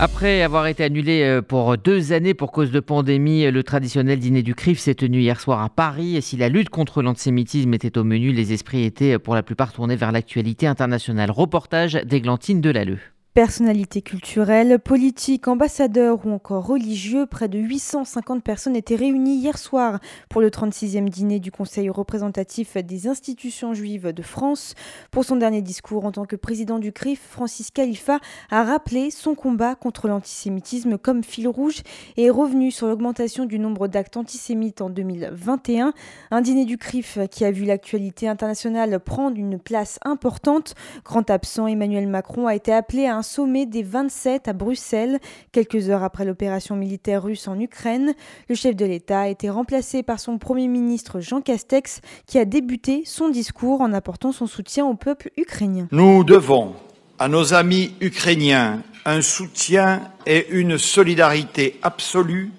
Après avoir été annulé euh, pour deux années pour cause de pandémie, le traditionnel dîner du CRIF s'est tenu hier soir à Paris. Si la lutte contre l'antisémitisme était au menu, les esprits étaient pour la plupart tournés vers l'actualité internationale. Reportage d'Églantine Delalleux. Personnalités culturelles, politiques, ambassadeurs ou encore religieux, près de 850 personnes étaient réunies hier soir pour le 36e dîner du Conseil représentatif des institutions juives de France. Pour son dernier discours en tant que président du CRIF, Francis Khalifa a rappelé son combat contre l'antisémitisme comme fil rouge et est revenu sur l'augmentation du nombre d'actes antisémites en 2021. Un dîner du CRIF qui a vu l'actualité internationale prendre une place importante. Grand absent, Emmanuel Macron a été appelé à un sommet des 27 à Bruxelles, quelques heures après l'opération militaire russe en Ukraine. Le chef de l'État a été remplacé par son Premier ministre Jean Castex, qui a débuté son discours en apportant son soutien au peuple ukrainien. Nous devons à nos amis ukrainiens un soutien et une solidarité absolue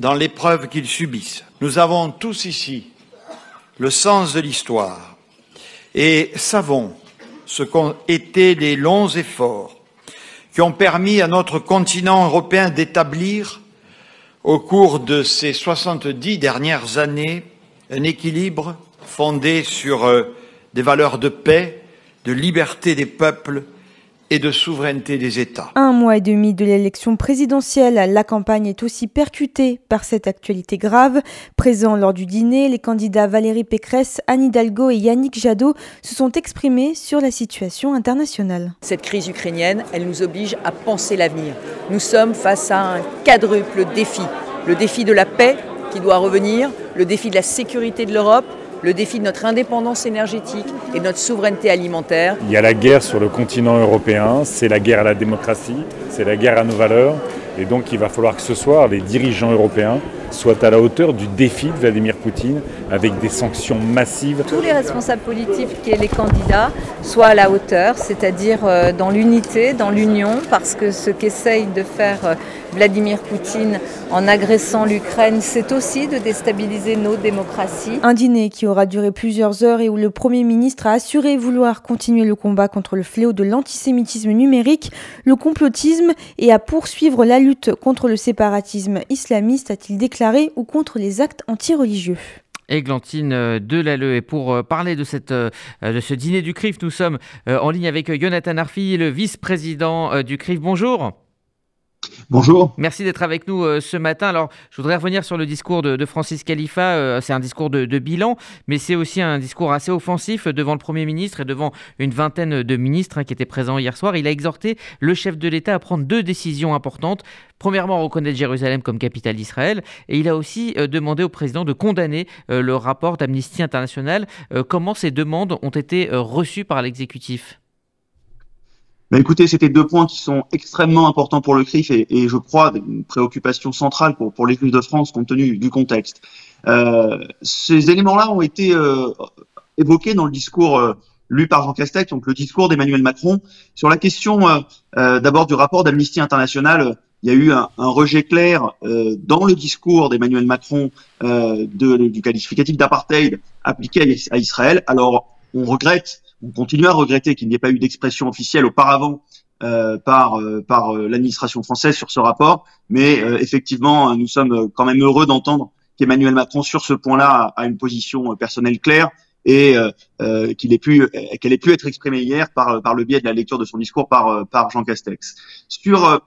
dans l'épreuve qu'ils subissent. Nous avons tous ici le sens de l'histoire et savons ce qu'ont été les longs efforts qui ont permis à notre continent européen d'établir, au cours de ces 70 dernières années, un équilibre fondé sur euh, des valeurs de paix, de liberté des peuples et de souveraineté des États. Un mois et demi de l'élection présidentielle, la campagne est aussi percutée par cette actualité grave. Présents lors du dîner, les candidats Valérie Pécresse, Anne Hidalgo et Yannick Jadot se sont exprimés sur la situation internationale. Cette crise ukrainienne, elle nous oblige à penser l'avenir. Nous sommes face à un quadruple défi. Le défi de la paix qui doit revenir, le défi de la sécurité de l'Europe le défi de notre indépendance énergétique et de notre souveraineté alimentaire. Il y a la guerre sur le continent européen, c'est la guerre à la démocratie, c'est la guerre à nos valeurs. Et donc il va falloir que ce soir, les dirigeants européens soient à la hauteur du défi de Vladimir Poutine avec des sanctions massives. Tous les responsables politiques et les candidats soient à la hauteur, c'est-à-dire euh, dans l'unité, dans l'union, parce que ce qu'essaye de faire euh, Vladimir Poutine en agressant l'Ukraine, c'est aussi de déstabiliser nos démocraties. Un dîner qui aura duré plusieurs heures et où le Premier ministre a assuré vouloir continuer le combat contre le fléau de l'antisémitisme numérique, le complotisme et à poursuivre la lutte contre le séparatisme islamiste, a-t-il déclaré, ou contre les actes antireligieux. Églantine euh, Delalleux. Et pour euh, parler de, cette, euh, de ce dîner du CRIF, nous sommes en ligne avec Jonathan Arfi, le vice-président du CRIF. Bonjour. Bonjour. Merci d'être avec nous euh, ce matin. Alors, je voudrais revenir sur le discours de, Francis Khalifa. Euh, c'est un discours de, bilan, mais c'est aussi un discours assez offensif devant le Premier ministre et devant une vingtaine de ministres hein, qui étaient présents hier soir. Il a exhorté le chef de l'État à prendre deux décisions importantes. Premièrement, reconnaître Jérusalem comme capitale d'Israël. Et il a aussi euh, demandé au président de condamner le rapport d'Amnesty International. comment ces demandes ont été reçues par l'exécutif? Bah, écoutez, c'était deux points qui sont extrêmement importants pour le CRIF et, et je crois une préoccupation centrale pour, pour de France compte tenu du contexte. Euh, ces éléments-là ont été euh, évoqués dans le discours euh, lu par Jean Castex, donc le discours d'Emmanuel Macron, sur la question euh, euh, d'abord du rapport d'Amnesty International. Il y a eu un, un rejet clair dans le discours d'Emmanuel Macron de, du qualificatif d'apartheid appliqué à Israël. Alors, on regrette on continue à regretter qu'il n'y ait pas eu d'expression officielle auparavant euh, par euh, par euh, l'administration française sur ce rapport, mais effectivement, nous sommes quand même heureux d'entendre qu'Emmanuel Macron sur ce point-là a, une position personnelle claire et qu'il ait pu qu'elle ait pu être exprimée hier par par le biais de la lecture de son discours par par Jean Castex. Sur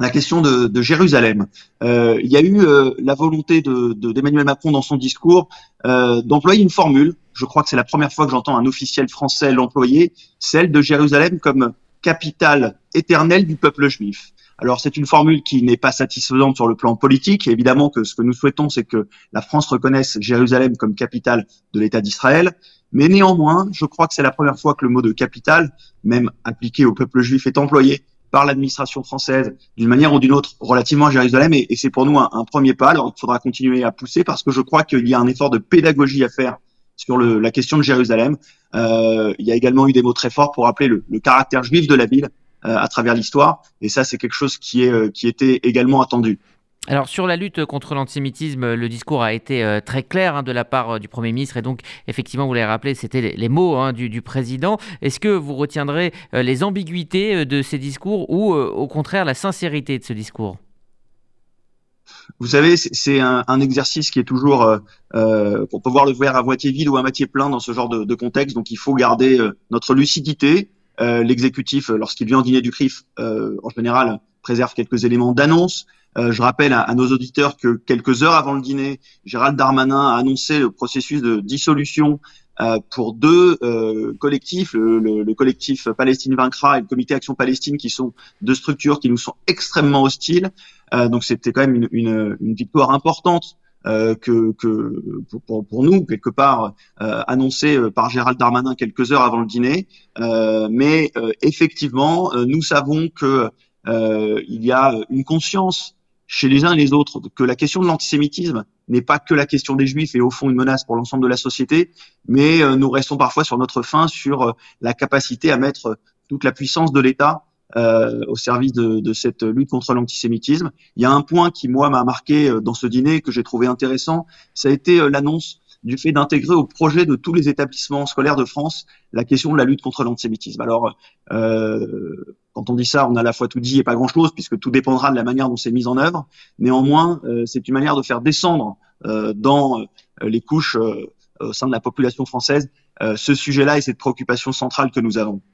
la question de, Jérusalem. Euh, il y a eu la volonté de, d'Emmanuel Macron dans son discours euh, d'employer une formule je crois que c'est la première fois que j'entends un officiel français l'employer, celle de Jérusalem comme capitale éternelle du peuple juif. Alors c'est une formule qui n'est pas satisfaisante sur le plan politique. évidemment que ce que nous souhaitons, c'est que la France reconnaisse Jérusalem comme capitale de l'État d'Israël. Mais néanmoins, je crois que c'est la première fois que le mot de capitale, même appliqué au peuple juif, est employé par l'administration française d'une manière ou d'une autre relativement à Jérusalem. Et, c'est pour nous un, premier pas. Alors il faudra continuer à pousser parce que je crois qu'il y a un effort de pédagogie à faire sur la question de Jérusalem. Euh, il y a également eu des mots très forts pour rappeler le, caractère juif de la ville euh, à travers l'histoire, et ça c'est quelque chose qui euh, qui était également attendu. Alors sur la lutte contre l'antisémitisme, le discours a été euh, très clair hein, de la part euh, du Premier ministre et donc effectivement, vous l'avez rappelé, c'était les, mots hein, du, président. Est-ce que vous retiendrez euh, les ambiguïtés de ces discours ou au contraire la sincérité de ce discours? Vous savez, c'est un, exercice qui est toujours, euh, on peut voir le verre à moitié vide ou à moitié plein dans ce genre de, contexte. Donc, il faut garder notre lucidité. L'exécutif, lorsqu'il vient dîner du CRIF, en général, préserve quelques éléments d'annonce. Euh, je rappelle à, nos auditeurs que quelques heures avant le dîner, Gérald Darmanin a annoncé le processus de dissolution euh, pour deux euh, collectifs, le, collectif Palestine vaincra et le comité Action Palestine, qui sont deux structures qui nous sont extrêmement hostiles. donc c'était quand même une, victoire importante que, pour, nous, quelque part, annoncée par Gérald Darmanin quelques heures avant le dîner. mais effectivement, nous savons que il y a une conscience chez les uns et les autres que la question de l'antisémitisme n'est pas que la question des juifs et au fond une menace pour l'ensemble de la société, mais euh, nous restons parfois sur notre fin sur euh, la capacité à mettre toute la puissance de l'État euh, au service de, de, cette lutte contre l'antisémitisme. Il y a un point qui, moi, m'a marqué dans ce dîner, que j'ai trouvé intéressant, ça a été l'annonce du fait d'intégrer au projet de tous les établissements scolaires de France la question de la lutte contre l'antisémitisme. Alors, euh, quand on dit ça, on a à la fois tout dit et pas grand-chose, puisque tout dépendra de la manière dont c'est mis en œuvre. Néanmoins, euh, c'est une manière de faire descendre euh, dans euh, les couches au sein de la population française ce sujet-là et cette préoccupation centrale que nous avons.